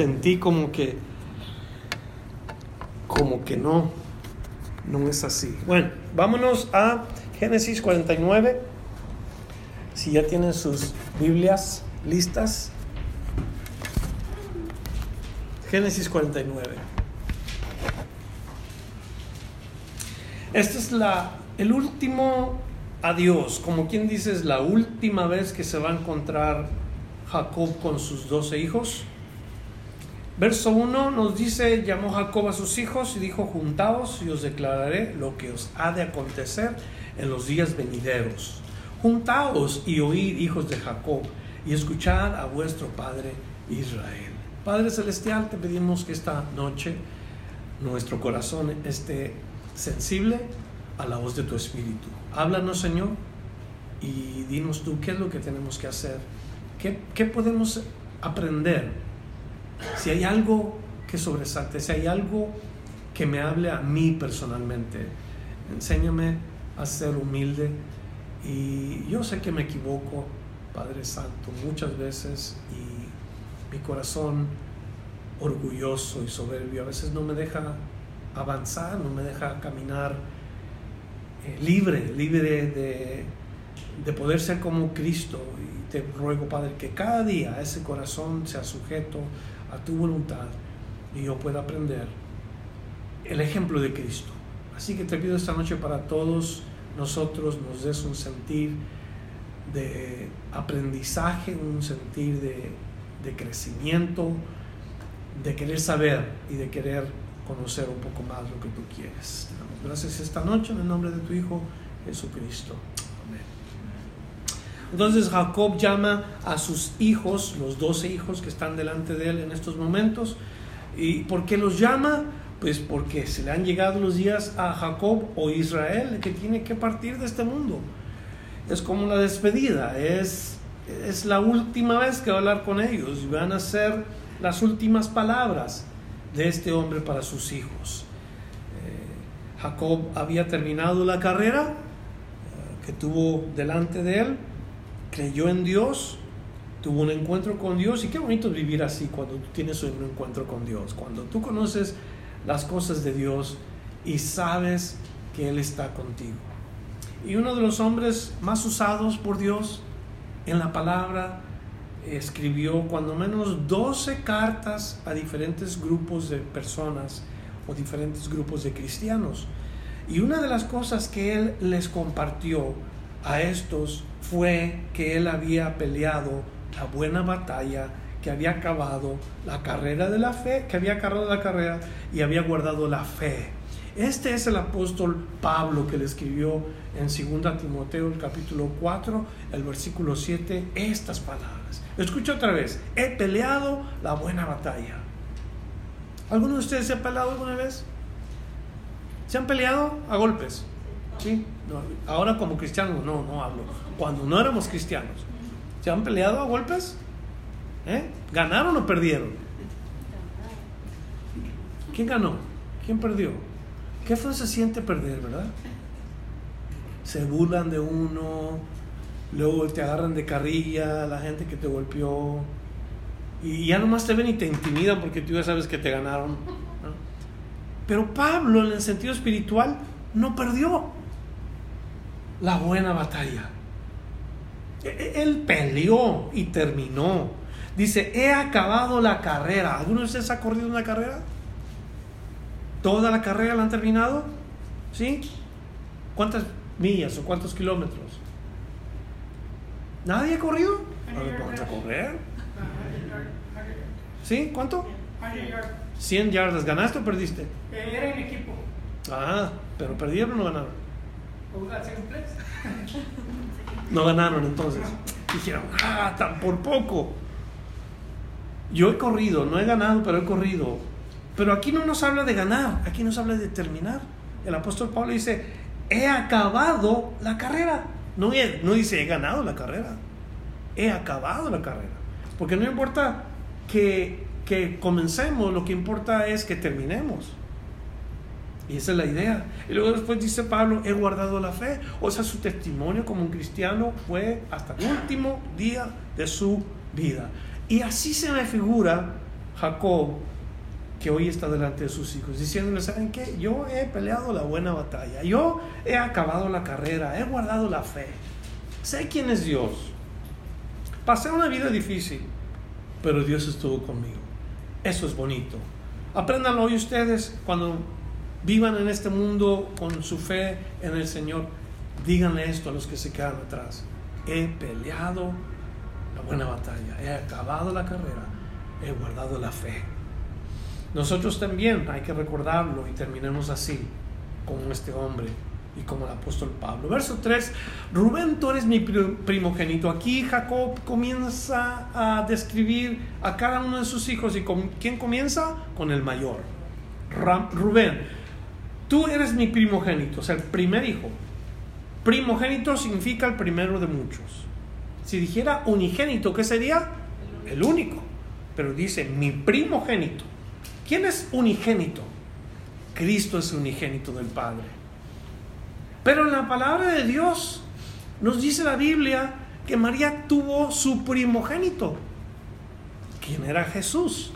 Sentí como que, como que no, no es así. Bueno, vámonos a Génesis 49. Si ya tienen sus Biblias listas. Génesis 49. Este es la, el último adiós, como quien dice, es la última vez que se va a encontrar Jacob con sus doce hijos. Verso 1 nos dice, llamó Jacob a sus hijos y dijo, juntaos y os declararé lo que os ha de acontecer en los días venideros. Juntaos y oíd, hijos de Jacob, y escuchad a vuestro Padre Israel. Padre Celestial, te pedimos que esta noche nuestro corazón esté sensible a la voz de tu Espíritu. Háblanos, Señor, y dinos tú qué es lo que tenemos que hacer, qué, qué podemos aprender. Si hay algo que sobresalte, si hay algo que me hable a mí personalmente, enséñame a ser humilde. Y yo sé que me equivoco, Padre Santo, muchas veces y mi corazón orgulloso y soberbio a veces no me deja avanzar, no me deja caminar eh, libre, libre de, de, poder ser como Cristo. Y te ruego, Padre, que cada día ese corazón sea sujeto a tu voluntad y yo pueda aprender el ejemplo de Cristo. Así que te pido esta noche para todos nosotros nos des un sentir de aprendizaje, un sentir de de crecimiento, de querer saber y de querer conocer un poco más lo que tú quieres. gracias esta noche en el nombre de tu Hijo Jesucristo. Entonces Jacob llama a sus hijos, los doce hijos que están delante de él en estos momentos. ¿Y por qué los llama? Pues porque se le han llegado los días a Jacob o Israel que tiene que partir de este mundo. Es como la despedida, es es la última vez que va a hablar con ellos y van a ser las últimas palabras de este hombre para sus hijos. Eh, Jacob había terminado la carrera eh, que tuvo delante de él, creyó en Dios, tuvo un encuentro con Dios y qué bonito es vivir así cuando tú tienes un encuentro con Dios, cuando tú conoces las cosas de Dios y sabes que Él está contigo. Y uno de los hombres más usados por Dios en la palabra escribió cuando menos 12 cartas a diferentes grupos de personas o diferentes grupos de cristianos. Y una de las cosas que él les compartió a estos fue que él había peleado la buena batalla, que había acabado la carrera de la fe, que había acabado la carrera y había guardado la fe. Este es el apóstol Pablo que le escribió en 2 Timoteo el capítulo 4, el versículo 7, estas palabras. Escucha otra vez, he peleado la buena batalla. ¿Alguno de ustedes se ha peleado alguna vez? ¿Se han peleado a golpes? ¿Sí? ahora como cristianos no, no hablo. Cuando no éramos cristianos. ¿Se han peleado a golpes? ¿Eh? ¿Ganaron o perdieron? ¿Quién ganó? ¿Quién perdió? Qué fue se siente perder, ¿verdad? Se burlan de uno, luego te agarran de carrilla, la gente que te golpeó, y ya nomás te ven y te intimidan porque tú ya sabes que te ganaron. Pero Pablo, en el sentido espiritual, no perdió la buena batalla. E, e, él peleó y terminó. Dice, he acabado la carrera. ¿Alguno de ustedes ha corrido una carrera? ¿Toda la carrera la han terminado? ¿Sí? ¿Cuántas millas o cuántos kilómetros? ¿Nadie ha corrido? vamos a correr. ¿Sí? ¿Cuánto? 100 yardas. ¿Ganaste o perdiste? Eh, era en equipo. Ah, pero perdieron o no ganaron. No ganaron entonces. Dijeron, ah, tan por poco. Yo he corrido, no he ganado, pero he corrido. Pero aquí no nos habla de ganar, aquí nos habla de terminar. El apóstol Pablo dice, he acabado la carrera. No, no dice he ganado la carrera, he acabado la carrera. Porque no importa que, que comencemos, lo que importa es que terminemos. Y esa es la idea. Y luego después dice Pablo, he guardado la fe. O sea, su testimonio como un cristiano fue hasta el último día de su vida. Y así se me figura Jacob que hoy está delante de sus hijos, diciéndole, ¿saben qué? Yo he peleado la buena batalla, yo he acabado la carrera, he guardado la fe, sé quién es Dios. Pasé una vida difícil, pero Dios estuvo conmigo. Eso es bonito. Apréndanlo hoy ustedes cuando vivan en este mundo con su fe en el Señor. Díganle esto a los que se quedan atrás. He peleado la buena batalla, he acabado la carrera, he guardado la fe. Nosotros también hay que recordarlo y terminemos así, como este hombre y como el apóstol Pablo. Verso 3, Rubén, tú eres mi primogénito. Aquí Jacob comienza a describir a cada uno de sus hijos y con quién comienza? Con el mayor. Rubén, tú eres mi primogénito, o sea, el primer hijo. Primogénito significa el primero de muchos. Si dijera unigénito, ¿qué sería? El único. Pero dice mi primogénito. ¿Quién es unigénito? Cristo es unigénito del Padre. Pero en la palabra de Dios nos dice la Biblia que María tuvo su primogénito. ¿Quién era Jesús?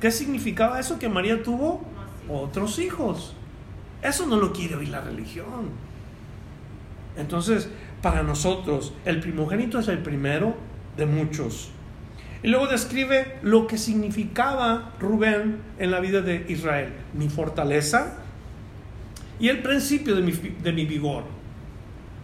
¿Qué significaba eso? Que María tuvo otros hijos. Eso no lo quiere oír la religión. Entonces, para nosotros, el primogénito es el primero de muchos. Y luego describe lo que significaba Rubén en la vida de Israel. Mi fortaleza y el principio de mi, de mi vigor.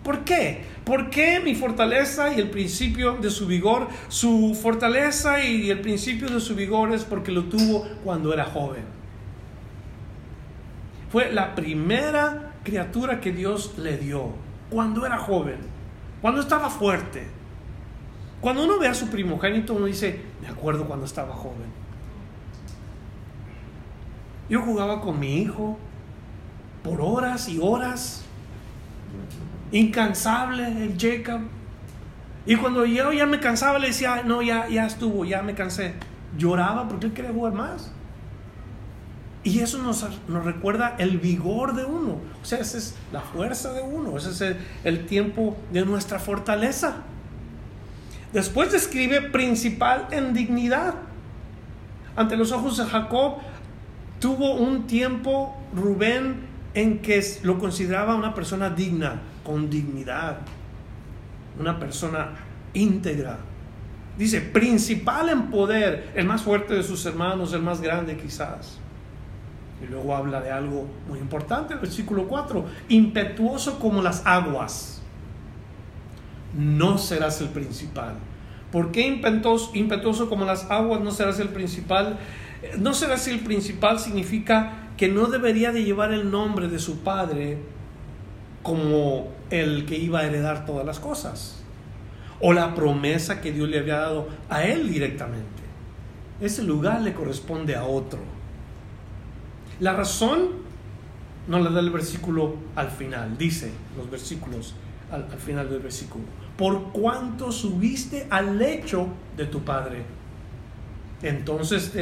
¿Por qué? ¿Por qué mi fortaleza y el principio de su vigor? Su fortaleza y el principio de su vigor es porque lo tuvo cuando era joven. Fue la primera criatura que Dios le dio cuando era joven, cuando estaba fuerte cuando uno ve a su primogénito, uno dice, me acuerdo cuando estaba joven. Yo jugaba con mi hijo por horas y horas, incansable el Jacob. Y cuando yo ya me cansaba, le decía, no, ya, ya estuvo, ya me cansé. Lloraba porque él quería jugar más. Y eso nos, recuerda el vigor de uno. O sea, esa es la fuerza de uno. Ese es el tiempo de nuestra fortaleza. Después describe principal en dignidad. Ante los ojos de Jacob tuvo un tiempo Rubén en que lo consideraba una persona digna, con dignidad, una persona íntegra. Dice, principal en poder, el más fuerte de sus hermanos, el más grande quizás. Y luego habla de algo muy importante, el versículo 4, impetuoso como las aguas no serás el principal. ¿Por qué impetuoso, como las aguas no serás el principal? No serás el principal significa que no debería de llevar el nombre de su padre como el que iba a heredar todas las cosas. O la promesa que Dios le había dado a él directamente. Ese lugar le corresponde a otro. La razón no la da el versículo al final. Dice los versículos al final del versículo por cuanto subiste al lecho de tu padre. Entonces te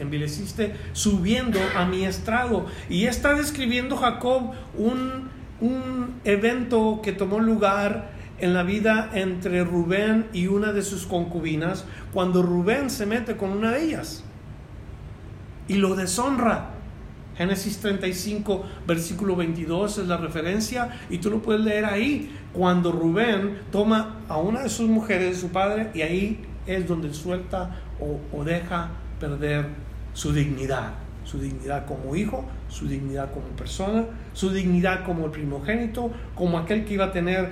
envileciste subiendo a mi estrado. Y está describiendo Jacob un, un evento que tomó lugar en la vida entre Rubén y una de sus concubinas, cuando Rubén se mete con una de ellas y lo deshonra. Génesis 35, versículo 22 es la referencia y tú lo puedes leer ahí, cuando Rubén toma a una de sus mujeres de su padre y ahí es donde suelta o, deja perder su dignidad, su dignidad como hijo, su dignidad como persona, su dignidad como el primogénito, como aquel que iba a tener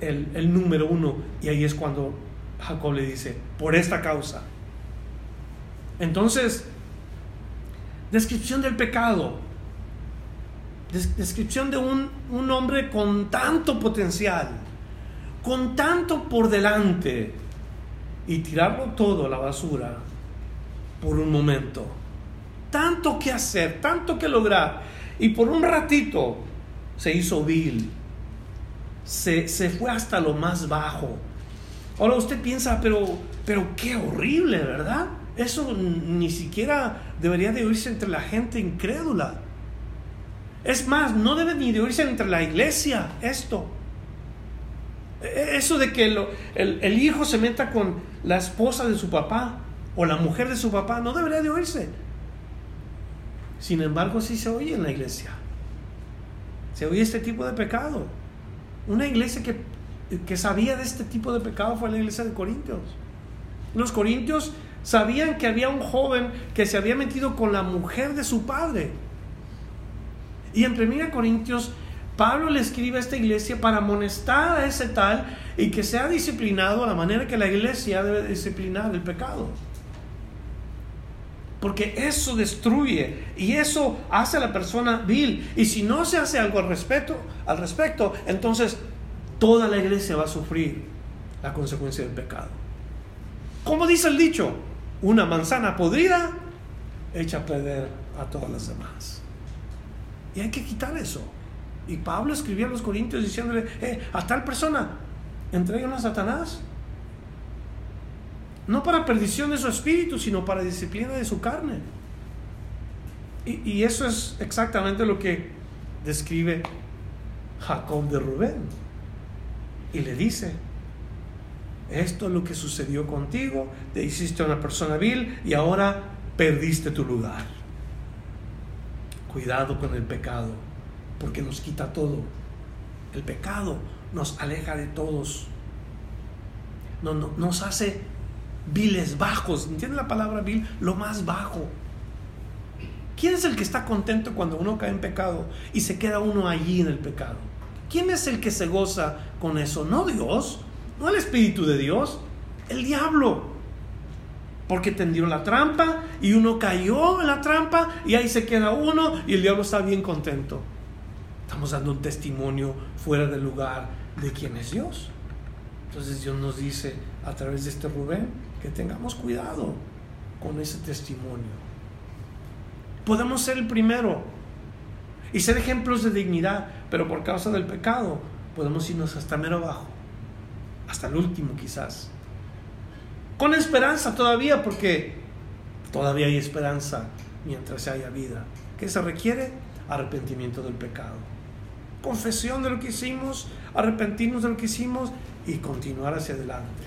el, el número uno. Y ahí es cuando Jacob le dice, por esta causa. Entonces, Descripción del pecado. Descripción de un, un hombre con tanto potencial, con tanto por delante, y tirarlo todo a la basura por un momento. Tanto que hacer, tanto que lograr. Y por un ratito se hizo vil. Se, se fue hasta lo más bajo. Ahora usted piensa, pero, pero qué horrible, ¿verdad? Eso ni siquiera debería de oírse entre la gente incrédula. Es más, no debe ni de oírse entre la iglesia esto. E, e, eso de que el, el, hijo se meta con la esposa de su papá o la mujer de su papá no debería de oírse. Sin embargo, sí se oye en la iglesia. Se oye este tipo de pecado. Una iglesia que que sabía de este tipo de pecado fue la iglesia de Corintios. Los corintios sabían que había un joven que se había metido con la mujer de su padre. Y en 1 Corintios, Pablo le escribe a esta iglesia para amonestar a ese tal y que sea disciplinado a la manera que la iglesia debe disciplinar el pecado. Porque eso destruye y eso hace a la persona vil. Y si no se hace algo al respecto, al respecto entonces toda la iglesia va a sufrir la consecuencia del pecado. Como dice el dicho, una manzana podrida echa a perder a todas las demás. Y hay que quitar eso. Y Pablo escribía a los corintios diciéndole, eh, a tal persona, entreguen a Satanás. No para perdición de su espíritu, sino para disciplina de su carne. Y, y eso es exactamente lo que describe Jacob de Rubén y le dice, esto es lo que sucedió contigo, te hiciste una persona vil y ahora perdiste tu lugar. Cuidado con el pecado, porque nos quita todo. El pecado nos aleja de todos. No, nos hace viles bajos. ¿Entiende la palabra vil? Lo más bajo. ¿Quién es el que está contento cuando uno cae en pecado y se queda uno allí en el pecado? ¿Quién es el que se goza con eso? No Dios, no el Espíritu de Dios, el diablo. Porque tendió la trampa y uno cayó en la trampa y ahí se queda uno y el diablo está bien contento. Estamos dando un testimonio fuera del lugar de quién es Dios. Entonces Dios nos dice a través de este Rubén que tengamos cuidado con ese testimonio. Podemos ser el primero y ser ejemplos de dignidad, pero por causa del pecado podemos irnos hasta mero abajo, hasta el último quizás. Con esperanza todavía, porque todavía hay esperanza mientras haya vida. ¿Qué se requiere? Arrepentimiento del pecado. Confesión de lo que hicimos, arrepentirnos de lo que hicimos y continuar hacia adelante.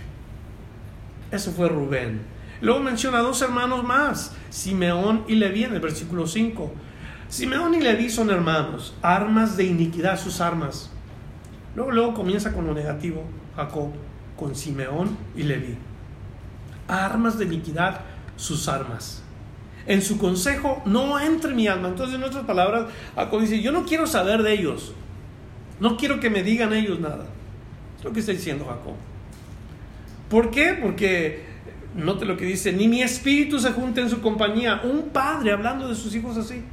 Eso fue Rubén. Luego menciona dos hermanos más, Simeón y Leví en el versículo 5. Simeón y Leví son hermanos, armas de iniquidad sus armas. Luego, luego comienza con lo negativo, Jacob, con Simeón y Leví. Armas de iniquidad sus armas. En su consejo no entre mi alma. Entonces, en otras palabras, Jacob dice, yo no quiero saber de ellos. No quiero que me digan ellos nada. Es lo que está diciendo Jacob. ¿Por qué? Porque, note lo que dice, ni mi espíritu se junte en su compañía. Un padre hablando de sus hijos así.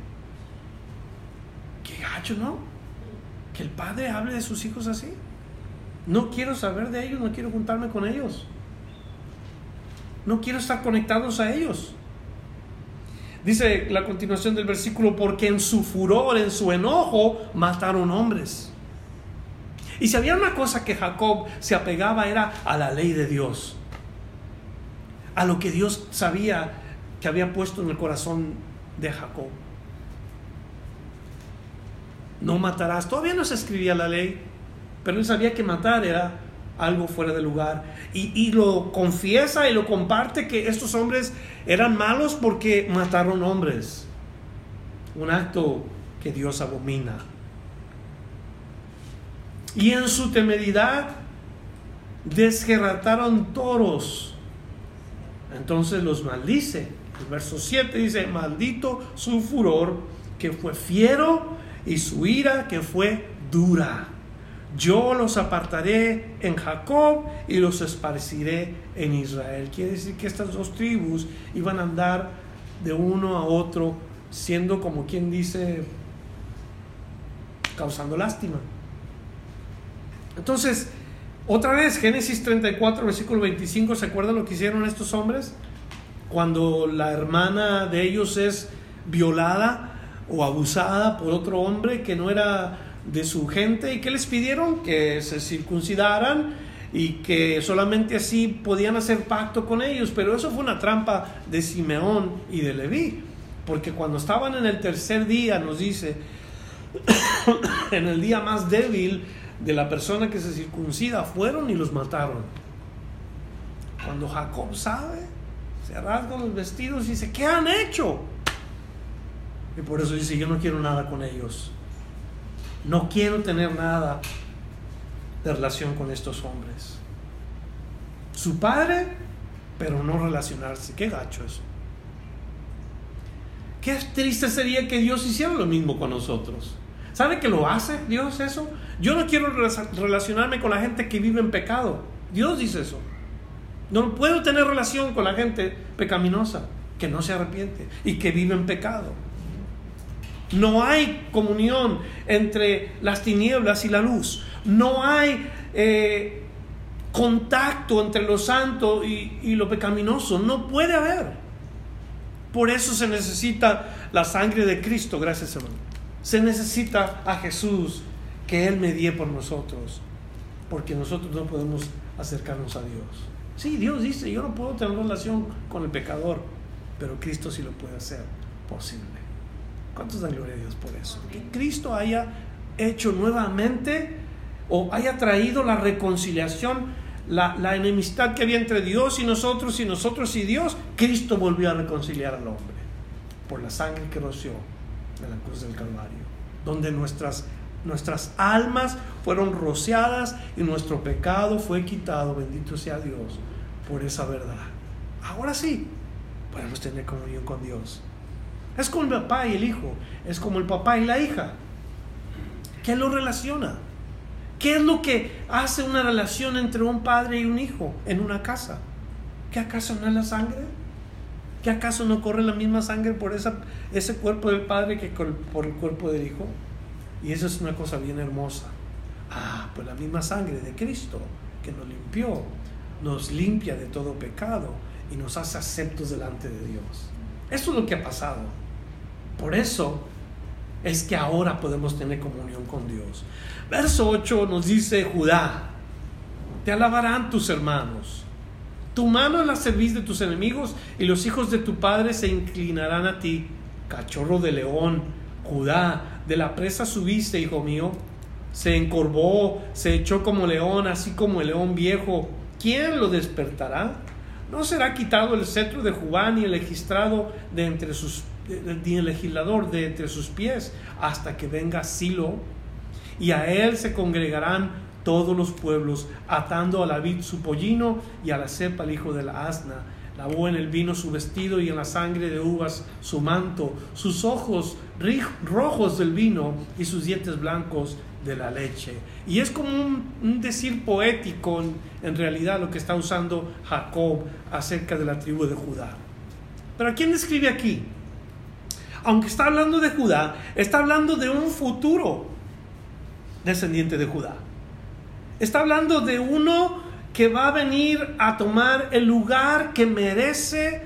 ¿no? Que el padre hable de sus hijos así. No quiero saber de ellos, no quiero juntarme con ellos. No quiero estar conectados a ellos. Dice la continuación del versículo, porque en su furor, en su enojo, mataron hombres. Y si había una cosa que Jacob se apegaba era a la ley de Dios, a lo que Dios sabía que había puesto en el corazón de Jacob no matarás. Todavía no se escribía la ley, pero él sabía que matar era algo fuera de lugar. Y, lo confiesa y lo comparte que estos hombres eran malos porque mataron hombres. Un acto que Dios abomina. Y en su temeridad desgerrataron toros. Entonces los maldice. El verso 7 dice, maldito su furor, que fue fiero y su ira que fue dura. Yo los apartaré en Jacob y los esparciré en Israel. Quiere decir que estas dos tribus iban a andar de uno a otro, siendo como quien dice, causando lástima. Entonces, otra vez, Génesis 34, versículo 25, ¿se acuerdan lo que hicieron estos hombres? cuando la hermana de ellos es violada o abusada por otro hombre que no era de su gente y que les pidieron que se circuncidaran y que solamente así podían hacer pacto con ellos, pero eso fue una trampa de Simeón y de Leví, porque cuando estaban en el tercer día, nos dice, en el día más débil de la persona que se circuncida, fueron y los mataron. Cuando Jacob sabe, se rasga los vestidos y dice, ¿qué han hecho? Y por eso dice, yo no quiero nada con ellos. No quiero tener nada de relación con estos hombres. Su padre, pero no relacionarse. Qué gacho eso. Qué triste sería que Dios hiciera lo mismo con nosotros. ¿Sabe que lo hace Dios eso? Yo no quiero relacionarme con la gente que vive en pecado. Dios dice eso. No puedo tener relación con la gente pecaminosa, que no se arrepiente y que vive en pecado. No hay comunión entre las tinieblas y la luz. No hay eh, contacto entre lo santo y, lo pecaminoso. No puede haber. Por eso se necesita la sangre de Cristo, gracias hermano. Se necesita a Jesús, que Él medie por nosotros, porque nosotros no podemos acercarnos a Dios. Sí, Dios dice, yo no puedo tener relación con el pecador, pero Cristo sí lo puede hacer posible. ¿Cuántos dan gloria a Dios por eso? Que Cristo haya hecho nuevamente o haya traído la reconciliación, la, enemistad que había entre Dios y nosotros y nosotros y Dios, Cristo volvió a reconciliar al hombre por la sangre que roció en la cruz del Calvario, donde nuestras, nuestras almas fueron rociadas y nuestro pecado fue quitado, bendito sea Dios, por esa verdad. Ahora sí, podemos tener comunión con Dios. Es como el papá y el hijo, es como el papá y la hija. ¿Qué lo relaciona? ¿Qué es lo que hace una relación entre un padre y un hijo en una casa? ¿Qué acaso no es la sangre? ¿Qué acaso no corre la misma sangre por ese cuerpo del padre que por el cuerpo del hijo? Y eso es una cosa bien hermosa. Ah, pues la misma sangre de Cristo que nos limpió, nos limpia de todo pecado y nos hace aceptos delante de Dios. Eso es lo que ha pasado. Por eso es que ahora podemos tener comunión con Dios. Verso 8 nos dice Judá, te alabarán tus hermanos. Tu mano en la cerviz de tus enemigos y los hijos de tu padre se inclinarán a ti. Cachorro de león, Judá, de la presa subiste, hijo mío. Se encorvó, se echó como león, así como el león viejo. ¿Quién lo despertará? No será quitado el cetro de Judá ni el legislado de entre sus ni el legislador de entre sus pies hasta que venga Silo y a él se congregarán todos los pueblos atando a la vid su pollino y a la cepa el hijo de la asna lavó en el vino su vestido y en la sangre de uvas su manto sus ojos rojos del vino y sus dientes blancos de la leche. Y es como un, decir poético en, realidad lo que está usando Jacob acerca de la tribu de Judá. Pero ¿a quién describe aquí? Aunque está hablando de Judá, está hablando de un futuro descendiente de Judá. Está hablando de uno que va a venir a tomar el lugar que merece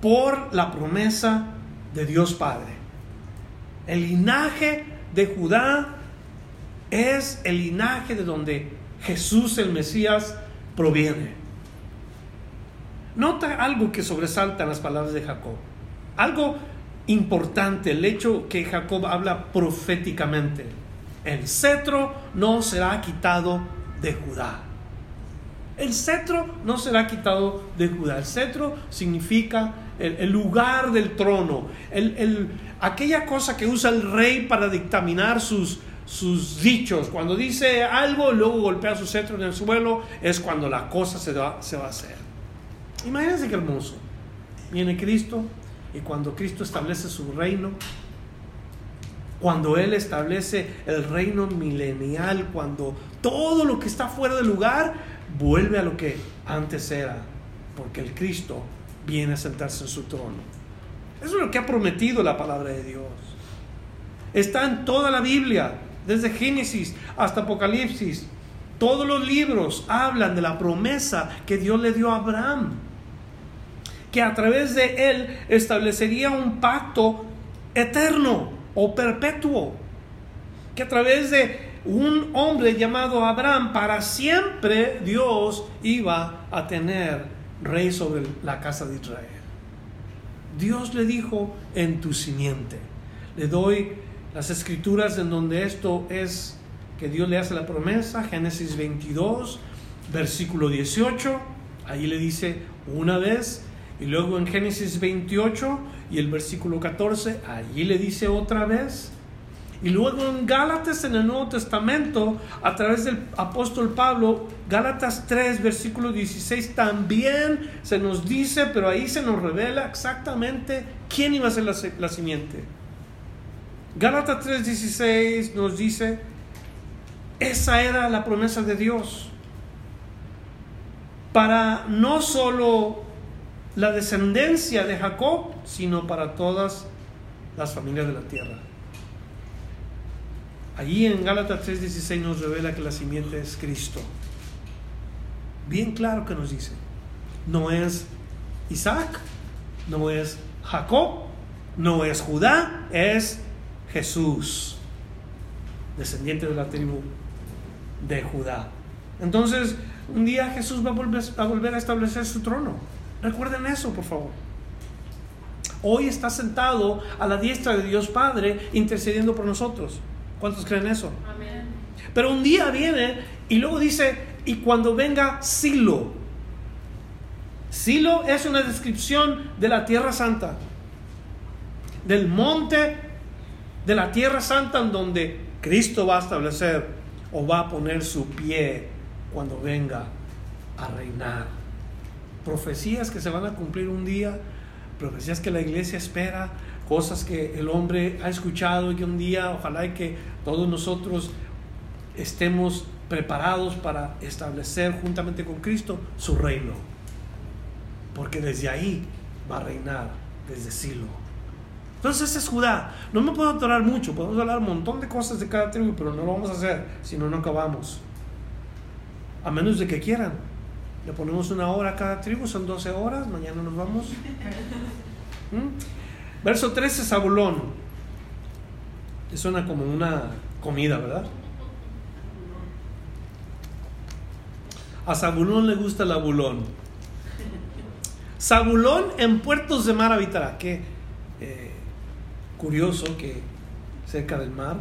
por la promesa de Dios Padre. El linaje de Judá es el linaje de donde Jesús el Mesías proviene. Nota algo que sobresalta en las palabras de Jacob. Algo importante, el hecho que Jacob habla proféticamente. El cetro no será quitado de Judá. El cetro no será quitado de Judá. El cetro significa el, lugar del trono, el, aquella cosa que usa el rey para dictaminar sus, sus dichos. Cuando dice algo, luego golpea su cetro en el suelo, es cuando la cosa se va, se va a hacer. Imagínense qué hermoso. Viene Cristo y cuando Cristo establece su reino, cuando Él establece el reino milenial, cuando todo lo que está fuera del lugar vuelve a lo que antes era, porque el Cristo viene a sentarse en su trono. Eso es lo que ha prometido la palabra de Dios. Está en toda la Biblia desde Génesis hasta Apocalipsis. Todos los libros hablan de la promesa que Dios le dio a Abraham. Que a través de él establecería un pacto eterno o perpetuo, que a través de un hombre llamado Abraham, para siempre Dios iba a tener rey sobre la casa de Israel. Dios le dijo en tu simiente. Le doy las escrituras en donde esto es que Dios le hace la promesa, Génesis 22, versículo 18, ahí le dice una vez, y luego en Génesis 28 y el versículo 14, allí le dice otra vez, y luego en Gálatas en el Nuevo Testamento, a través del apóstol Pablo, Gálatas 3, versículo 16, también se nos dice, pero ahí se nos revela exactamente quién iba a ser la, la simiente. Gálatas 3, 16 nos dice, esa era la promesa de Dios. Para no solo la descendencia de Jacob, sino para todas las familias de la tierra. Allí en Gálatas 3:16 nos revela que la simiente es Cristo. Bien claro que nos dice. No es Isaac, no es Jacob, no es Judá, es Jesús, descendiente de la tribu de Judá. Entonces, un día Jesús va a volver, a establecer su trono. Recuerden eso, por favor. Hoy está sentado a la diestra de Dios Padre intercediendo por nosotros. ¿Cuántos creen eso? Amén. Pero un día viene y luego dice, y cuando venga Silo. Silo es una descripción de la tierra santa, del monte de la tierra santa en donde Cristo va a establecer o va a poner su pie cuando venga a reinar. Profecías que se van a cumplir un día, profecías que la iglesia espera, cosas que el hombre ha escuchado y que un día ojalá y que todos nosotros estemos preparados para establecer juntamente con Cristo su reino. Porque desde ahí va a reinar, desde Silo. Entonces ese es Judá. No me puedo atorar mucho, podemos hablar un montón de cosas de cada tribu, pero no lo vamos a hacer, si no, no acabamos. A menos de que quieran. Le ponemos una hora a cada tribu, son 12 horas, mañana nos vamos. ¿Mm? Verso 13, Zabulón. Suena como una comida, ¿verdad? A Zabulón le gusta el abulón. Zabulón en puertos de mar habitará. ¿Qué? Eh, curioso que cerca del mar.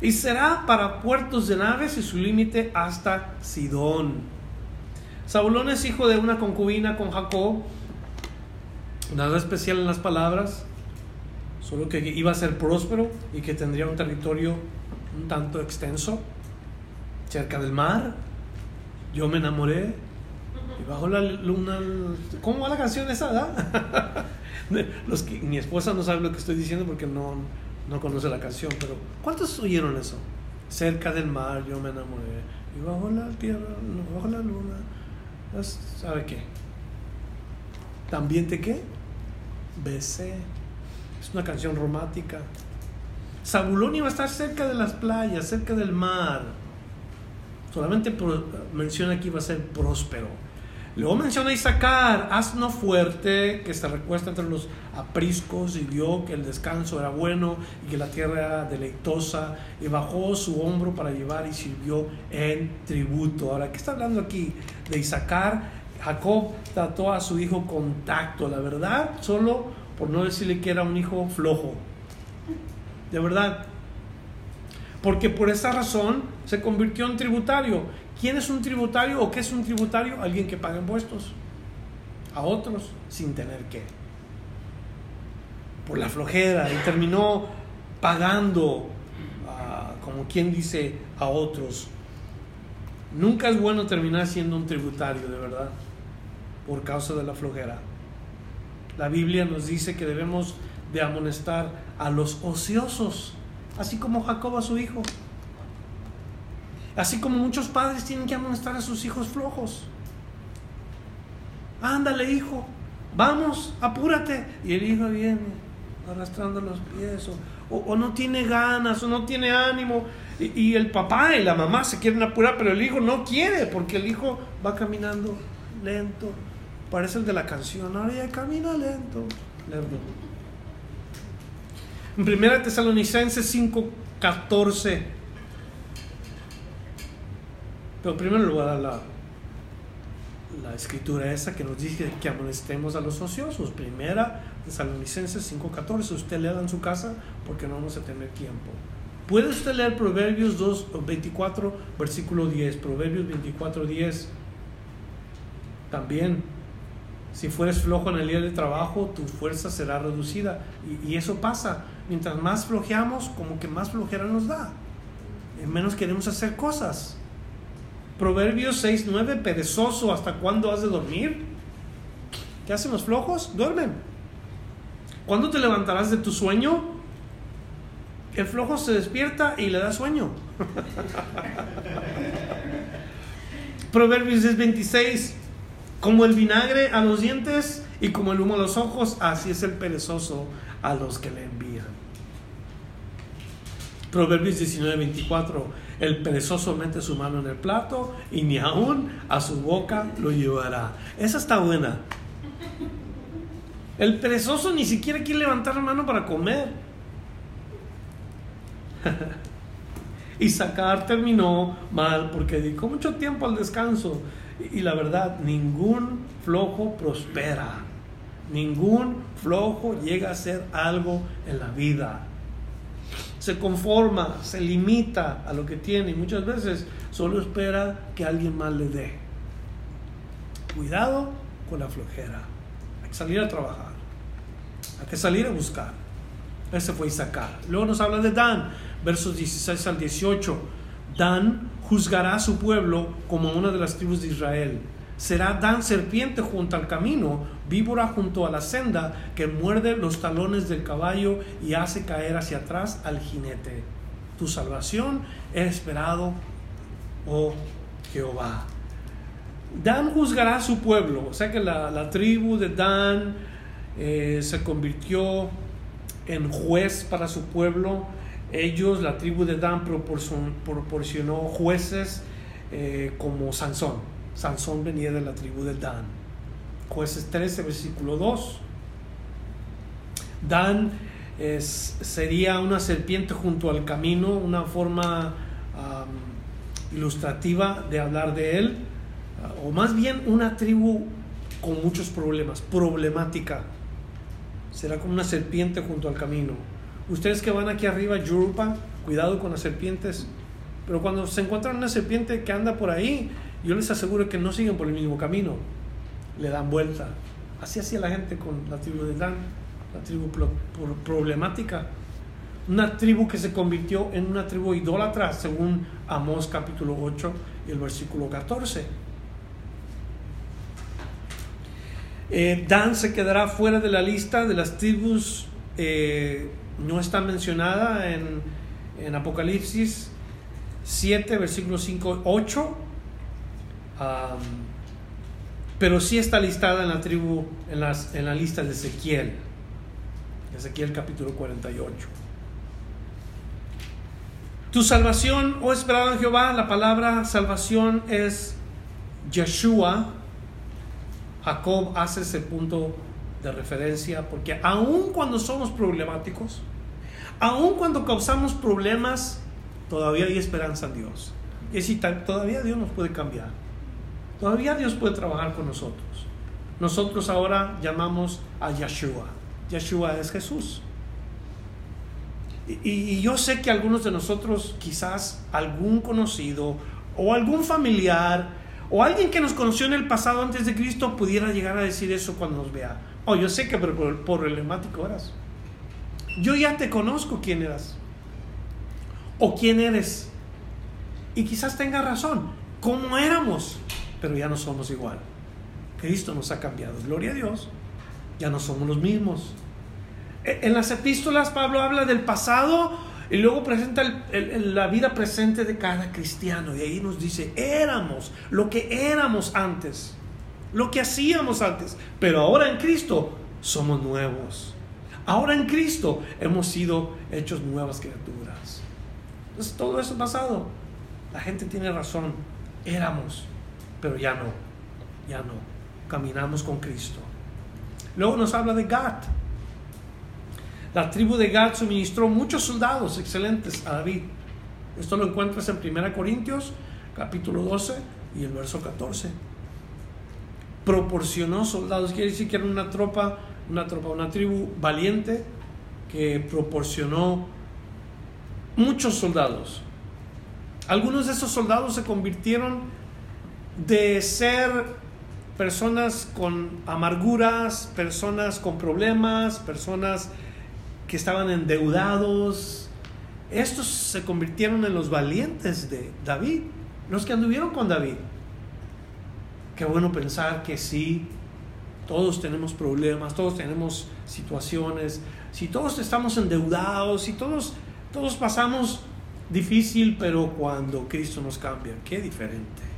Y será para puertos de naves y su límite hasta Sidón. Zabulón es hijo de una concubina con Jacob. Nada especial en las palabras, solo que iba a ser próspero y que tendría un territorio un tanto extenso, cerca del mar. Yo me enamoré y bajo la luna. ¿Cómo va la canción esa? Mi esposa no sabe lo que estoy diciendo porque no, no conoce la canción, pero ¿cuántos oyeron eso? Cerca del mar yo me enamoré y bajo la tierra, bajo la luna, ¿sabe qué? ¿También te qué? Besé. Es una canción romántica. Zabulón iba a estar cerca de las playas, cerca del mar. Solamente menciona que iba a ser próspero Luego menciona Isaacar, asno fuerte, que se recuesta entre los apriscos y vio que el descanso era bueno y que la tierra era deleitosa y bajó su hombro para llevar y sirvió en tributo. Ahora, ¿qué está hablando aquí de Isaacar? Jacob trató a su hijo con tacto, la verdad, solo por no decirle que era un hijo flojo. De verdad. Porque por esa razón se convirtió en tributario ¿Quién es un tributario o qué es un tributario? Alguien que paga impuestos a otros sin tener que. Por la flojera y terminó pagando, ah, como quien dice, a otros. Nunca es bueno terminar siendo un tributario, de verdad, por causa de la flojera. La Biblia nos dice que debemos de amonestar a los ociosos, así como Jacob a su hijo. Así como muchos padres tienen que amonestar a sus hijos flojos. Ándale, hijo, vamos, apúrate. Y el hijo viene arrastrando los pies, o, no tiene ganas, o no tiene ánimo. Y, el papá y la mamá se quieren apurar, pero el hijo no quiere, porque el hijo va caminando lento, Parece el de la canción, ahora ya camina lento, lerdo. En 1 Tesalonicenses 5:14. Pero primero le voy a dar la, la escritura esa que nos dice que amonestemos a los ociosos. Primera Tesalonicenses 5:14. Usted lea en su casa porque no vamos a tener tiempo. Puede usted leer Proverbios 2, 24, versículo 10. Proverbios 24, 10. También, si fueres flojo en el día de trabajo, tu fuerza será reducida. Y, y eso pasa. Mientras más flojeamos, como que más flojera nos da. Y menos queremos hacer cosas. Proverbios 6, 9, perezoso, ¿hasta cuándo has de dormir? ¿Qué hacen los flojos? Duermen. ¿Cuándo te levantarás de tu sueño? El flojo se despierta y le da sueño. Proverbios 10, 26, como el vinagre a los dientes y como el humo a los ojos, así es el perezoso a los que le envían. Proverbios 19, 24 el perezoso mete su mano en el plato y ni aún a su boca lo llevará. Esa está buena. El perezoso ni siquiera quiere levantar la mano para comer. y sacar terminó mal porque dedicó mucho tiempo al descanso. Y la verdad, ningún flojo prospera. Ningún flojo llega a ser algo en la vida se conforma, se limita a lo que tiene y muchas veces solo espera que alguien más le dé. Cuidado con la flojera. Hay que salir a trabajar. Hay que salir a buscar. Ese fue Isaacar. Luego nos habla de Dan, versos 16 al 18. Dan juzgará a su pueblo como una de las tribus de Israel será Dan serpiente junto al camino, víbora junto a la senda, que muerde los talones del caballo y hace caer hacia atrás al jinete. Tu salvación es esperado, oh Jehová. Dan juzgará a su pueblo, o sea que la, tribu de Dan eh, se convirtió en juez para su pueblo. Ellos, la tribu de Dan, proporcionó, jueces eh, como Sansón Sansón venía de la tribu de Dan. Jueces 13, versículo 2. Dan sería una serpiente junto al camino, una forma ilustrativa de hablar de él, o más bien una tribu con muchos problemas, problemática. Será como una serpiente junto al camino. Ustedes que van aquí arriba, Yurupa, cuidado con las serpientes. Pero cuando se encuentran una serpiente que anda por ahí, yo les aseguro que no siguen por el mismo camino, le dan vuelta. Así hacía la gente con la tribu de Dan, la tribu problemática. Una tribu que se convirtió en una tribu idólatra, según Amós capítulo 8 y el versículo 14. Eh, Dan se quedará fuera de la lista de las tribus, eh, no está mencionada en, en Apocalipsis 7, versículo 5, 8 pero sí está listada en la tribu, en, las, en la lista de Ezequiel. Ezequiel capítulo 48. Tu salvación, oh esperado en Jehová, la palabra salvación es Yeshua. Jacob hace ese punto de referencia porque aun cuando somos problemáticos, aun cuando causamos problemas, todavía hay esperanza en Dios. Y decir, todavía Dios nos puede cambiar. Todavía Dios puede trabajar con nosotros. Nosotros ahora llamamos a Yeshua. Yeshua es Jesús. Y, yo sé que algunos de nosotros, quizás algún conocido o algún familiar o alguien que nos conoció en el pasado antes de Cristo pudiera llegar a decir eso cuando nos vea. Oh, yo sé que por, por problemático eras. Yo ya te conozco quién eras o quién eres. Y quizás tenga razón. ¿Cómo éramos? Pero ya no somos igual. Cristo nos ha cambiado. Gloria a Dios. Ya no somos los mismos. E, en las epístolas Pablo habla del pasado y luego presenta la vida presente de cada cristiano. Y ahí nos dice, éramos lo que éramos antes, lo que hacíamos antes. Pero ahora en Cristo somos nuevos. Ahora en Cristo hemos sido hechos nuevas criaturas. Entonces todo eso pasado. La gente tiene razón. Éramos pero ya no, ya no. caminamos con Cristo. Luego nos habla de Gad. La tribu de Gad suministró muchos soldados excelentes a David. Esto lo encuentras en 1 Corintios, capítulo 12 y el verso 14. Proporcionó soldados, quiere decir que era una tropa, una tropa, una tribu valiente que proporcionó muchos soldados. Algunos de esos soldados se convirtieron de ser personas con amarguras, personas con problemas, personas que estaban endeudados. Estos se convirtieron en los valientes de David, los que anduvieron con David. Qué bueno pensar que sí, todos tenemos problemas, todos tenemos situaciones, si todos estamos endeudados, si todos, todos pasamos difícil, pero cuando Cristo nos cambia, qué diferente.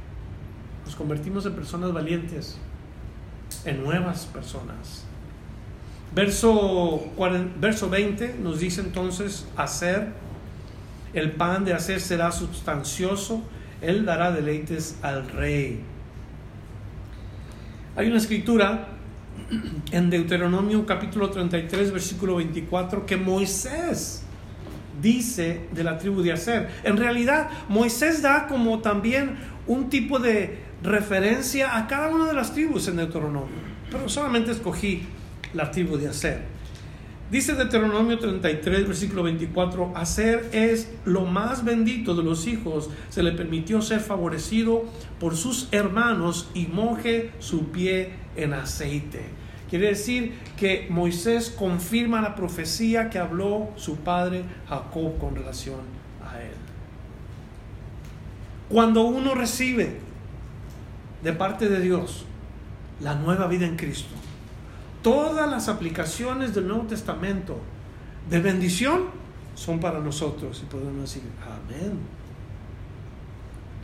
Nos convertimos en personas valientes, en nuevas personas. Verso, verso 20 nos dice entonces, hacer, el pan de hacer será sustancioso, él dará deleites al rey. Hay una escritura en Deuteronomio capítulo 33, versículo 24, que Moisés dice de la tribu de Aser. En realidad, Moisés da como también un tipo de referencia a cada una de las tribus en Deuteronomio, pero solamente escogí la tribu de Aser. Dice Deuteronomio 33, versículo 24, Aser es lo más bendito de los hijos, se le permitió ser favorecido por sus hermanos y moje su pie en aceite. Quiere decir que Moisés confirma la profecía que habló su padre Jacob con relación a él. Cuando uno recibe de parte de Dios la nueva vida en Cristo, todas las aplicaciones del Nuevo Testamento de bendición son para nosotros y podemos decir amén.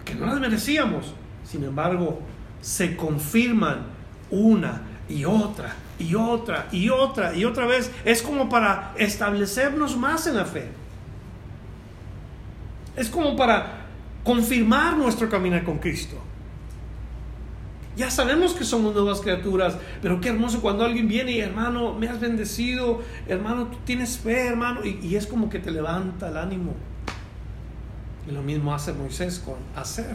Que no las merecíamos, sin embargo, se confirman una y otra y otra y otra y otra vez. Es como para establecernos más en la fe. Es como para confirmar nuestro caminar con Cristo. Ya sabemos que somos nuevas criaturas, pero qué hermoso cuando alguien viene y hermano, me has bendecido, hermano, tú tienes fe, hermano, y, es como que te levanta el ánimo. Y lo mismo hace Moisés con hacer.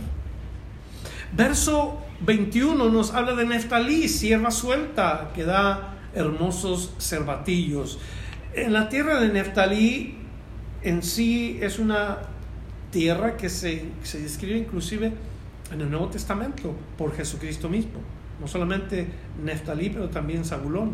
Verso 21 nos habla de Neftalí, sierva suelta, que da hermosos cervatillos. En la tierra de Neftalí en sí es una tierra que se, se describe inclusive en el Nuevo Testamento por Jesucristo mismo. No solamente Neftalí, pero también Zabulón.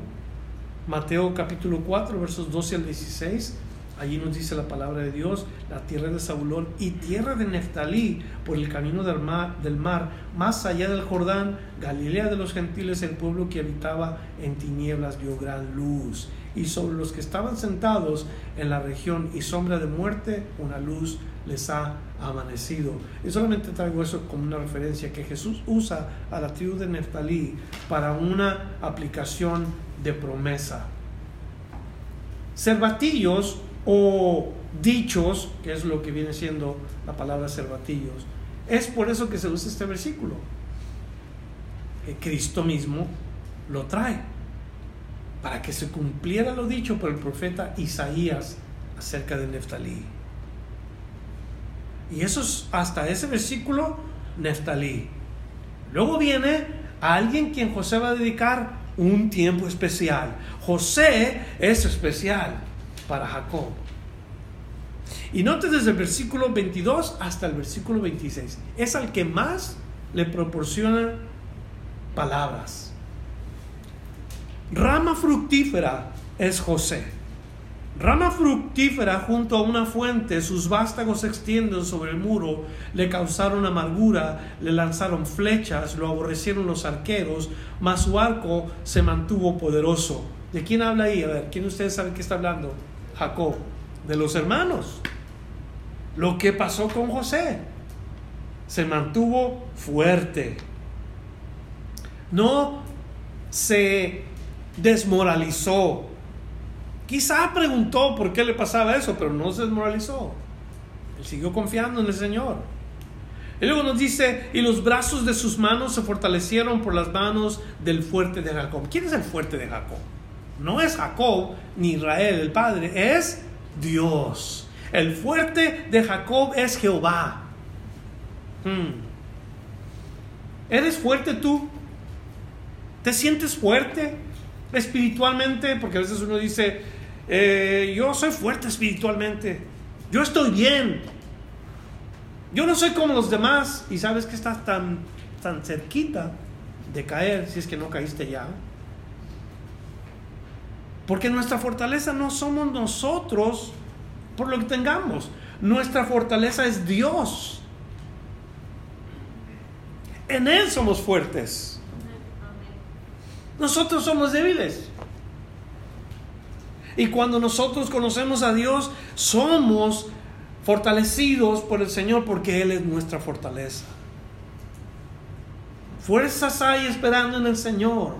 Mateo capítulo 4, versos 12 al 16 Allí nos dice la palabra de Dios, la tierra de Zabulón y tierra de Neftalí, por el camino del mar, del mar, más allá del Jordán, Galilea de los gentiles, el pueblo que habitaba en tinieblas vio gran luz. Y sobre los que estaban sentados en la región y sombra de muerte, una luz les ha amanecido. Y solamente traigo eso como una referencia que Jesús usa a la tribu de Neftalí para una aplicación de promesa. Cervatillos o dichos, que es lo que viene siendo la palabra cervatillos. Es por eso que se usa este versículo. Que Cristo mismo lo trae para que se cumpliera lo dicho por el profeta Isaías acerca de Neftalí. Y eso es hasta ese versículo, Neftalí. Luego viene a alguien quien José va a dedicar un tiempo especial. José es especial para Jacob. Y note desde el versículo 22 hasta el versículo 26. Es al que más le proporciona palabras. Rama fructífera es José. Rama fructífera junto a una fuente, sus vástagos se extienden sobre el muro, le causaron amargura, le lanzaron flechas, lo aborrecieron los arqueros, mas su arco se mantuvo poderoso. ¿De quién habla ahí? A ver, ¿quién de ustedes sabe qué está hablando? Jacob, de los hermanos. Lo que pasó con José, se mantuvo fuerte. No se desmoralizó. Quizá preguntó por qué le pasaba eso, pero no se desmoralizó. Él siguió confiando en el Señor. Y luego nos dice, y los brazos de sus manos se fortalecieron por las manos del fuerte de Jacob. ¿Quién es el fuerte de Jacob? No es Jacob ni Israel, el padre, es Dios. El fuerte de Jacob es Jehová. Hmm. ¿Eres fuerte tú? ¿Te sientes fuerte espiritualmente? Porque a veces uno dice, eh, yo soy fuerte espiritualmente, yo estoy bien, yo no soy como los demás y sabes que estás tan, tan cerquita de caer si es que no caíste ya. Porque nuestra fortaleza no somos nosotros por lo que tengamos. Nuestra fortaleza es Dios. En Él somos fuertes. Nosotros somos débiles. Y cuando nosotros conocemos a Dios, somos fortalecidos por el Señor porque Él es nuestra fortaleza. Fuerzas hay esperando en el Señor.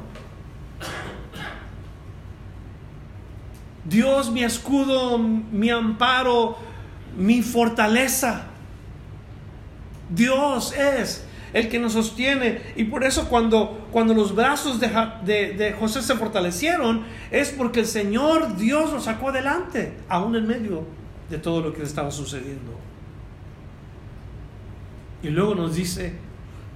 Dios mi escudo, mi amparo, mi fortaleza. Dios es el que nos sostiene. Y por eso cuando, cuando los brazos de, de, José se fortalecieron, es porque el Señor Dios lo sacó adelante, aún en medio de todo lo que estaba sucediendo. Y luego nos dice,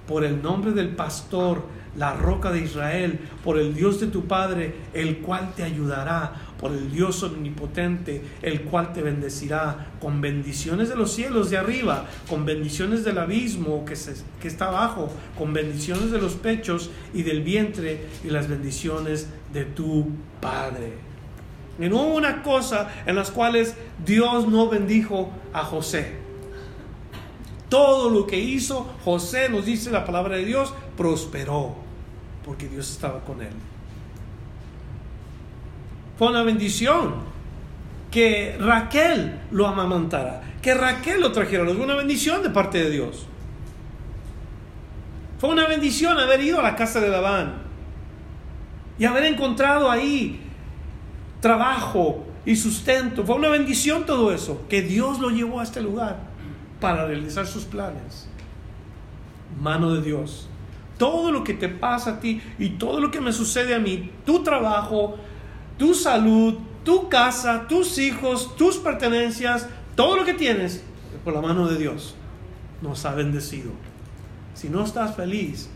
por el nombre del pastor, la roca de Israel, por el Dios de tu Padre, el cual te ayudará, por el Dios omnipotente, el cual te bendecirá, con bendiciones de los cielos de arriba, con bendiciones del abismo que, se, que está abajo, con bendiciones de los pechos y del vientre y las bendiciones de tu Padre. Y no hubo una cosa en las cuales Dios no bendijo a José. Todo lo que hizo José, nos dice la palabra de Dios, prosperó, porque Dios estaba con él. Fue una bendición que Raquel lo amamantara, que Raquel lo trajera. Fue una bendición de parte de Dios. Fue una bendición haber ido a la casa de Labán y haber encontrado ahí trabajo y sustento. Fue una bendición todo eso, que Dios lo llevó a este lugar para realizar sus planes. Mano de Dios. Todo lo que te pasa a ti y todo lo que me sucede a mí, tu trabajo, tu salud, tu casa, tus hijos, tus pertenencias, todo lo que tienes, por la mano de Dios, nos ha bendecido. Si no estás feliz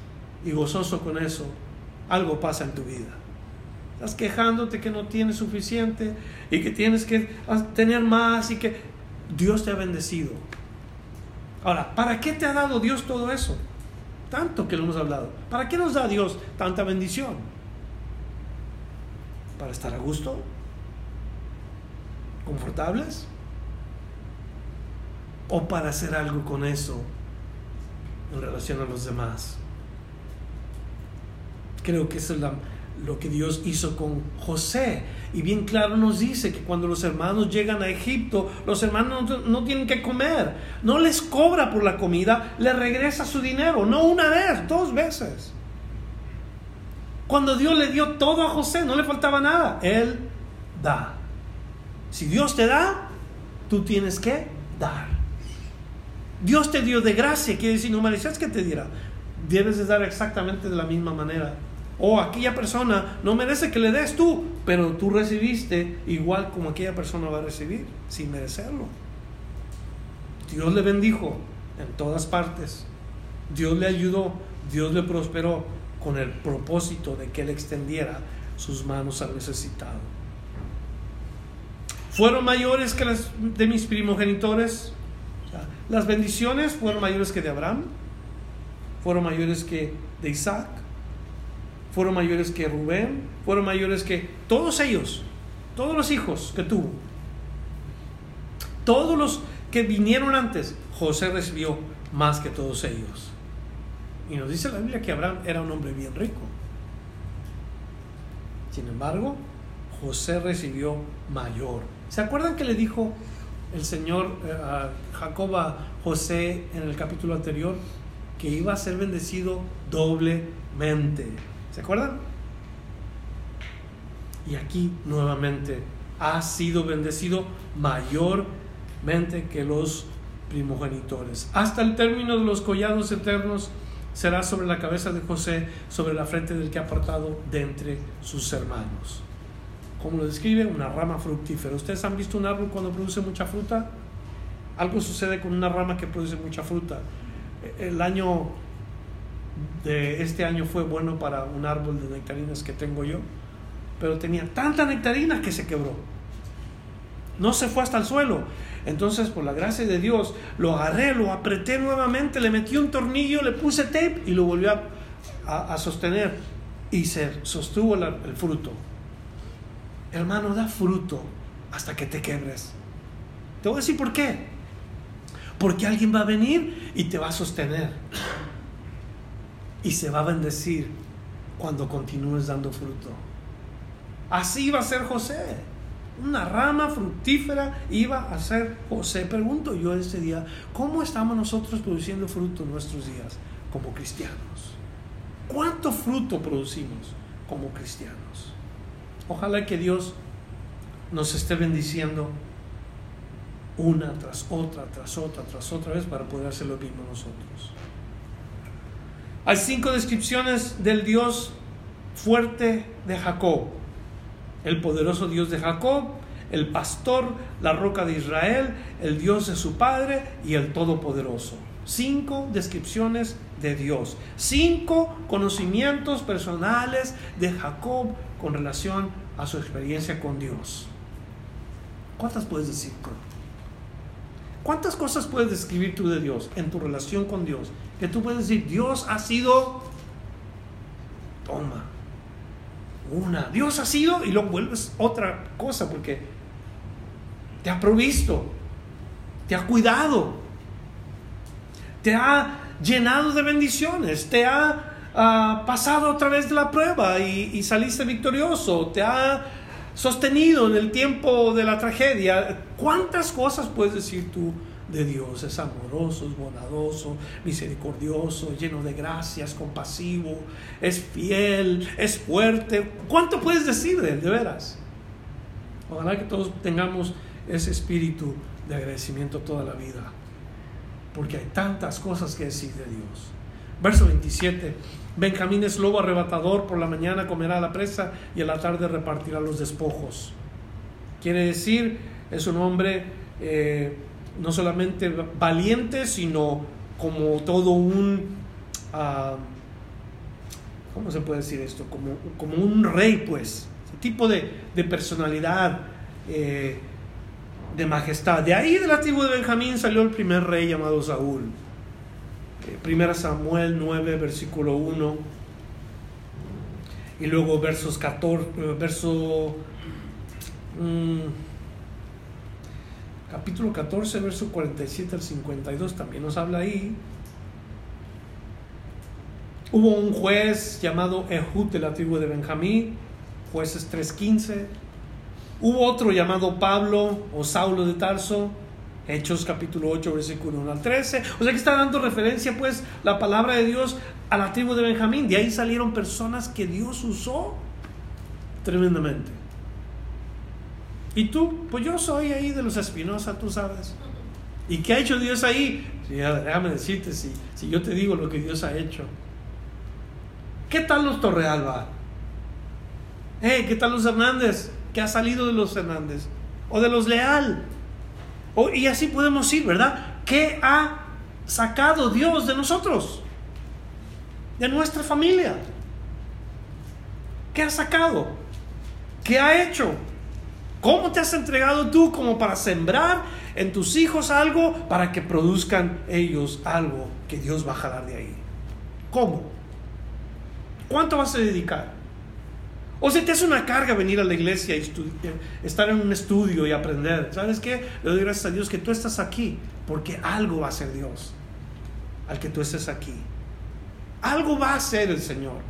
y gozoso con eso, algo pasa en tu vida. Estás quejándote que no tienes suficiente y que tienes que tener más y que Dios te ha bendecido. Ahora, ¿para qué te ha dado Dios todo eso? Tanto que lo hemos hablado. ¿Para qué nos da Dios tanta bendición? Para estar a gusto, confortables, o para hacer algo con eso en relación a los demás. Creo que eso es lo que Dios hizo con José. Y bien claro nos dice que cuando los hermanos llegan a Egipto, los hermanos no, tienen que comer. No les cobra por la comida, les regresa su dinero. No una vez, dos veces. Cuando Dios le dio todo a José, no le faltaba nada. Él da. Si Dios te da, tú tienes que dar. Dios te dio de gracia, quiere decir, no mereces que te diera. Debes de dar exactamente de la misma manera. O aquella persona no merece que le des tú, pero tú recibiste igual como aquella persona va a recibir, sin merecerlo. Dios le bendijo en todas partes. Dios le ayudó, Dios le prosperó con el propósito de que Él extendiera sus manos al necesitado. ¿Fueron mayores que las de mis primogenitores? las bendiciones fueron mayores que de Abraham, fueron mayores que de Isaac, fueron mayores que Rubén, fueron mayores que todos ellos, todos los hijos que tuvo, todos los que vinieron antes, José recibió más que todos ellos. Y nos dice la Biblia que Abraham era un hombre bien rico. Sin embargo, José recibió mayor. ¿Se acuerdan que le dijo el Señor eh, a Jacob a José en el capítulo anterior? Que iba a ser bendecido doblemente. ¿Se acuerdan? Y aquí nuevamente ha sido bendecido mayormente que los primogenitores. Hasta el término de los collados eternos será sobre la cabeza de José, sobre la frente del que ha apartado de entre sus hermanos. Como lo describe, una rama fructífera. ¿Ustedes han visto un árbol cuando produce mucha fruta? Algo sucede con una rama que produce mucha fruta. El año de este año fue bueno para un árbol de nectarinas que tengo yo, pero tenía tanta nectarina que se quebró. No se fue hasta el suelo. Entonces, por la gracia de Dios, lo agarré, lo apreté nuevamente, le metí un tornillo, le puse tape y lo volvió a, sostener. Y se sostuvo el fruto. Hermano, da fruto hasta que te quebres. Te voy a decir por qué. Porque alguien va a venir y te va a sostener. Y se va a bendecir cuando continúes dando fruto. Así va a ser José. Una rama fructífera iba a ser José. Pregunto yo este día, ¿cómo estamos nosotros produciendo fruto en nuestros días como cristianos? ¿Cuánto fruto producimos como cristianos? Ojalá que Dios nos esté bendiciendo una tras otra, tras otra, tras otra vez para poder hacer lo mismo nosotros. Hay cinco descripciones del Dios fuerte de Jacob. El poderoso Dios de Jacob, el pastor, la roca de Israel, el Dios de su padre y el todopoderoso. Cinco descripciones de Dios. Cinco conocimientos personales de Jacob con relación a su experiencia con Dios. ¿Cuántas puedes decir? ¿Cuántas cosas puedes describir tú de Dios en tu relación con Dios? Que tú puedes decir, Dios ha sido, toma, una. Dios ha sido y lo vuelves otra cosa porque te ha provisto, te ha cuidado, te ha llenado de bendiciones, te ha ah, pasado a través de la prueba y, y saliste victorioso, te ha sostenido en el tiempo de la tragedia. ¿Cuántas cosas puedes decir tú de Dios? Es amoroso, es bondadoso, misericordioso, lleno de gracias, compasivo, es fiel, es fuerte. ¿Cuánto puedes decir de Él, de veras? Ojalá que todos tengamos ese espíritu de agradecimiento toda la vida, porque hay tantas cosas que decir de Dios. Verso 27. Benjamín es lobo arrebatador, por la mañana comerá la presa y a la tarde repartirá los despojos. Quiere decir, es un hombre eh, no solamente valiente, sino como todo un... Ah, ¿Cómo se puede decir esto? Como, como un rey, pues. Ese tipo de, personalidad, eh, de majestad. De ahí de la tribu de Benjamín salió el primer rey llamado Saúl. Primera Samuel 9, versículo 1. Y luego versos 14, eh, verso... Mm, capítulo 14, verso 47 al 52 también nos habla ahí. Hubo un juez llamado Ehud de la tribu de Benjamín, jueces 3.15. Hubo otro llamado Pablo o Saulo de Tarso, Hechos capítulo 8, versículo 1 al 13. O sea que está dando referencia pues la palabra de Dios a la tribu de Benjamín. De ahí salieron personas que Dios usó tremendamente. Y tú, pues yo soy ahí de los Espinosa, tú sabes. ¿Y qué ha hecho Dios ahí? déjame decirte si, si yo te digo lo que Dios ha hecho. ¿Qué tal los Torrealba? Eh, ¿Qué tal los Hernández? ¿Qué ha salido de los Hernández? ¿O de los Leal? y así podemos ir, ¿verdad? ¿Qué ha sacado Dios de nosotros? De nuestra familia. ¿Qué ha sacado? ¿Qué ha hecho? ¿Cómo te has entregado tú como para sembrar en tus hijos algo para que produzcan ellos algo que Dios va a jalar de ahí? ¿Cómo? ¿Cuánto vas a dedicar? O si te hace una carga venir a la iglesia y eh, estar en un estudio y aprender. ¿Sabes qué? Le doy gracias a Dios que tú estás aquí, porque algo va a hacer Dios al que tú estés aquí. Algo va a hacer el Señor.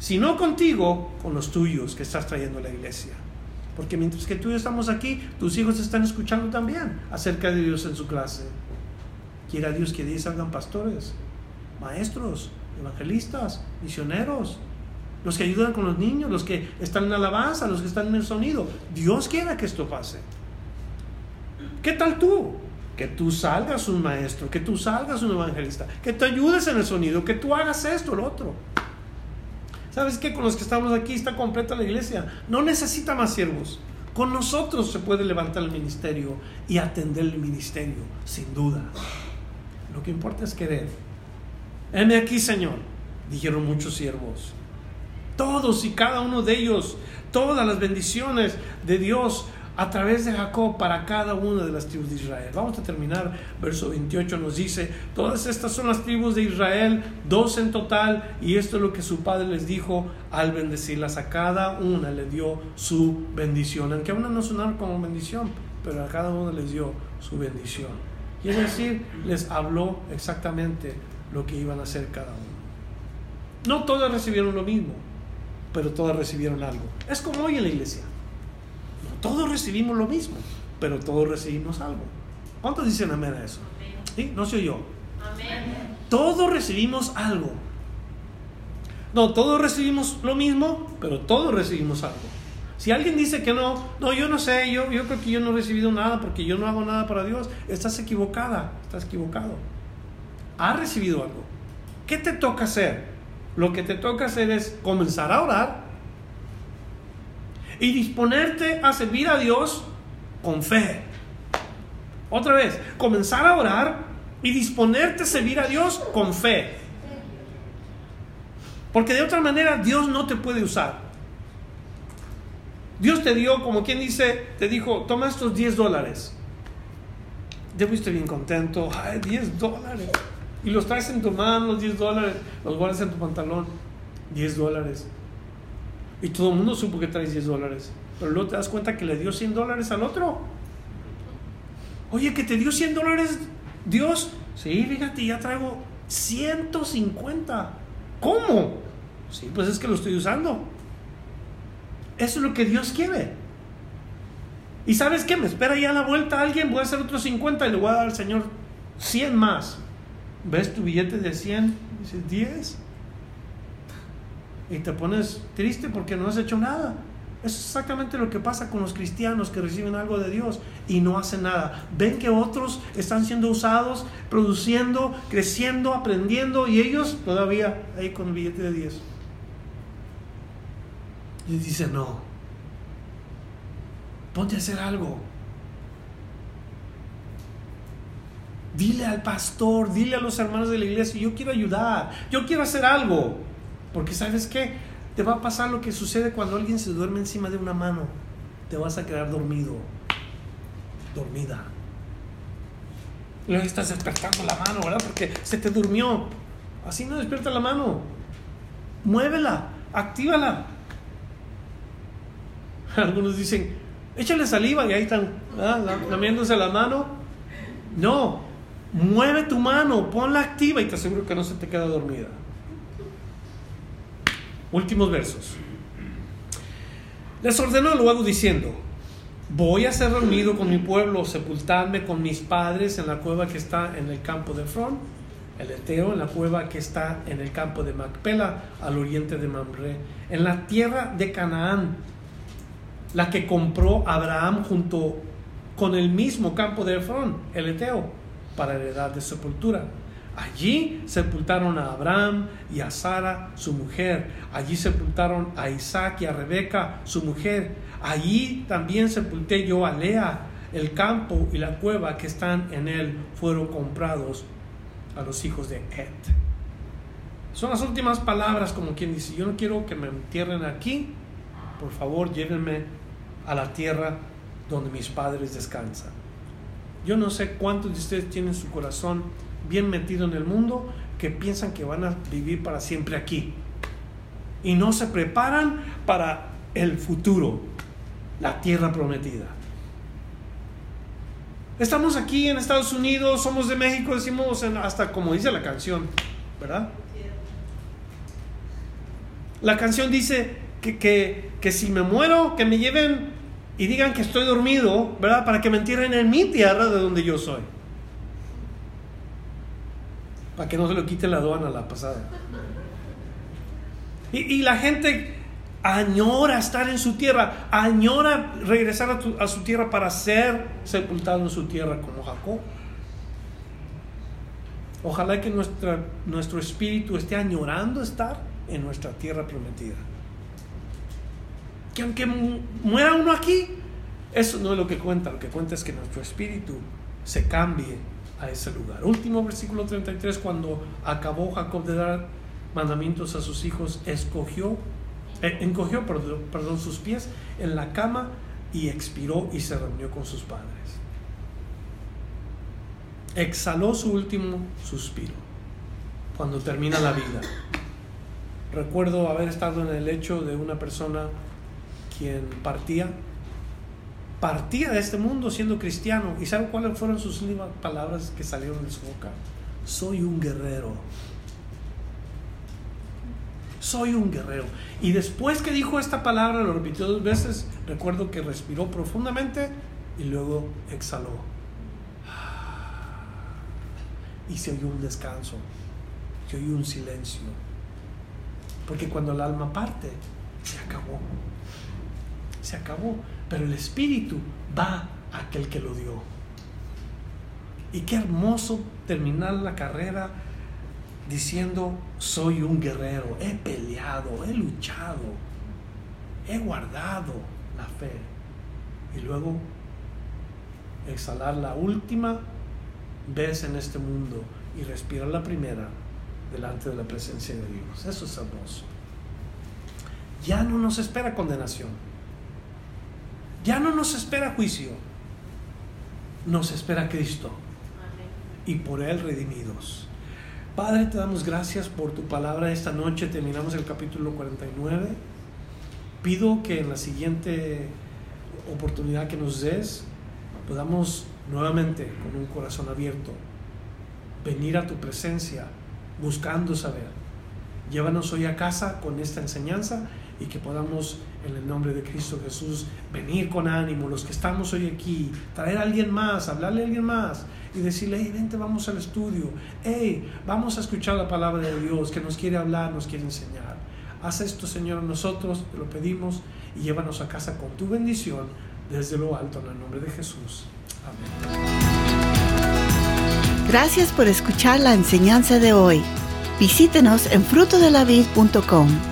Si no contigo, con los tuyos que estás trayendo a la iglesia. Porque mientras que tú y yo estamos aquí, tus hijos están escuchando también acerca de Dios en su clase. Quiera Dios que ellos salgan pastores, maestros, evangelistas, misioneros, los que ayudan con los niños, los que están en alabanza, los que están en el sonido. Dios quiera que esto pase. ¿Qué tal tú? que tú salgas un maestro, que tú salgas un evangelista, que te ayudes en el sonido, que tú hagas esto, lo otro. ¿Sabes qué? Con los que estamos aquí está completa la iglesia. No necesita más siervos. Con nosotros se puede levantar el ministerio y atender el ministerio, sin duda. Lo que importa es querer. Heme aquí, Señor, dijeron muchos siervos. Todos y cada uno de ellos, todas las bendiciones de Dios a través de Jacob para cada una de las tribus de Israel. Vamos a terminar, verso 28 nos dice, todas estas son las tribus de Israel, dos en total, y esto es lo que su padre les dijo al bendecirlas. A cada una le dio su bendición, aunque a una no sonaron como bendición, pero a cada una les dio su bendición. Y es decir, les habló exactamente lo que iban a hacer cada uno. No todas recibieron lo mismo, pero todas recibieron algo. Es como hoy en la iglesia. Todos recibimos lo mismo, pero todos recibimos algo. ¿Cuántos dicen amén a eso? ¿Sí? No soy yo. Amén. Todos recibimos algo. No, todos recibimos lo mismo, pero todos recibimos algo. Si alguien dice que no, no, yo no sé, yo, yo creo que yo no he recibido nada porque yo no hago nada para Dios, estás equivocada, estás equivocado. Has recibido algo. ¿Qué te toca hacer? Lo que te toca hacer es comenzar a orar y disponerte a servir a Dios con fe. Otra vez, comenzar a orar y disponerte a servir a Dios con fe. Porque de otra manera Dios no te puede usar. Dios te dio, como quien dice, te dijo, toma estos 10 dólares. Ya fuiste bien contento, ay, 10 dólares. Y los traes en tu mano, los 10 dólares, los guardas en tu pantalón, 10 dólares. Y todo el mundo supo que traes 10 dólares. Pero luego te das cuenta que le dio 100 dólares al otro. Oye, que te dio 100 dólares Dios. Sí, fíjate, ya traigo 150. ¿Cómo? Sí, pues es que lo estoy usando. Eso es lo que Dios quiere. Y sabes qué, me espera ya a la vuelta alguien, voy a hacer otros 50 y le voy a dar al Señor 100 más. ¿Ves tu billete de 100? Dices, 10 y te pones triste porque no has hecho nada. Es exactamente lo que pasa con los cristianos que reciben algo de Dios y no hacen nada. Ven que otros están siendo usados, produciendo, creciendo, aprendiendo y ellos todavía ahí con el billete de 10. Y dice, no, ponte a hacer algo. Dile al pastor, dile a los hermanos de la iglesia, yo quiero ayudar, yo quiero hacer algo. Porque sabes qué? Te va a pasar lo que sucede cuando alguien se duerme encima de una mano. Te vas a quedar dormido. Dormida. Luego estás despertando la mano, ¿verdad? Porque se te durmió. Así no despierta la mano. Muévela, actívala. Algunos dicen, échale saliva y ahí están lamiéndose la mano. No, mueve tu mano, ponla activa y te aseguro que no se te queda dormida. Últimos versos. Les ordenó luego diciendo, voy a ser reunido con mi pueblo, sepultarme con mis padres en la cueva que está en el campo de Fron, el Eteo, en la cueva que está en el campo de Macpela, al oriente de Mamre, en la tierra de Canaán, la que compró Abraham junto con el mismo campo de Efrón, el Eteo, para heredad de sepultura Allí sepultaron a Abraham y a Sara, su mujer. Allí sepultaron a Isaac y a Rebeca, su mujer. Allí también sepulté yo a Lea. El campo y la cueva que están en él fueron comprados a los hijos de Ed. Son las últimas palabras como quien dice, yo no quiero que me entierren aquí, por favor llévenme a la tierra donde mis padres descansan. Yo no sé cuántos de ustedes tienen su corazón bien metido en el mundo que piensan que van a vivir para siempre aquí. Y no se preparan para el futuro, la tierra prometida. Estamos aquí en Estados Unidos, somos de México, decimos hasta como dice la canción, ¿verdad? La canción dice que, que, que, si me muero, que me lleven y digan que estoy dormido, ¿verdad? Para que me entierren en mi tierra de donde yo soy para que no se lo quite la aduana la pasada. Y, la gente añora estar en su tierra, añora regresar a, su tierra para ser sepultado en su tierra como Jacob. Ojalá que nuestro espíritu esté añorando estar en nuestra tierra prometida. Que aunque muera uno aquí, eso no es lo que cuenta. Lo que cuenta es que nuestro espíritu se cambie a ese lugar. Último versículo 33, cuando acabó Jacob de dar mandamientos a sus hijos, escogió, eh, encogió perdón, perdón, sus pies en la cama y expiró y se reunió con sus padres. Exhaló su último suspiro cuando termina la vida. Recuerdo haber estado en el hecho de una persona quien partía, partía de este mundo siendo cristiano. ¿Y sabe cuáles fueron sus últimas palabras que salieron de su boca? Soy un guerrero. Soy un guerrero. Y después que dijo esta palabra, lo repitió dos veces, recuerdo que respiró profundamente y luego exhaló. Y se oyó un descanso, se oyó un silencio. Porque cuando el alma parte, se acabó. Se acabó. Pero el espíritu va a aquel que lo dio. Y qué hermoso terminar la carrera diciendo, soy un guerrero, he peleado, he luchado, he guardado la fe. Y luego exhalar la última vez en este mundo y respirar la primera delante de la presencia de Dios. Eso es hermoso. Ya no nos espera condenación. Ya no nos espera juicio. Nos espera Cristo. Y por Él redimidos. Padre, te damos gracias por tu palabra. Esta noche terminamos el capítulo 49. Pido que en la siguiente oportunidad que nos des podamos nuevamente con un corazón abierto venir a tu presencia buscando saber. Llévanos hoy a casa con esta enseñanza y que podamos en el nombre de Cristo Jesús venir con ánimo, los que estamos hoy aquí, traer a alguien más, hablarle a alguien más y decirle, hey, vente, vamos al estudio, hey, vamos a escuchar la palabra de Dios que nos quiere hablar, nos quiere enseñar. Haz esto, Señor, nosotros te lo pedimos y llévanos a casa con tu bendición desde lo alto en el nombre de Jesús. Amén. Gracias por escuchar la enseñanza de hoy. Visítenos en frutodelavid.com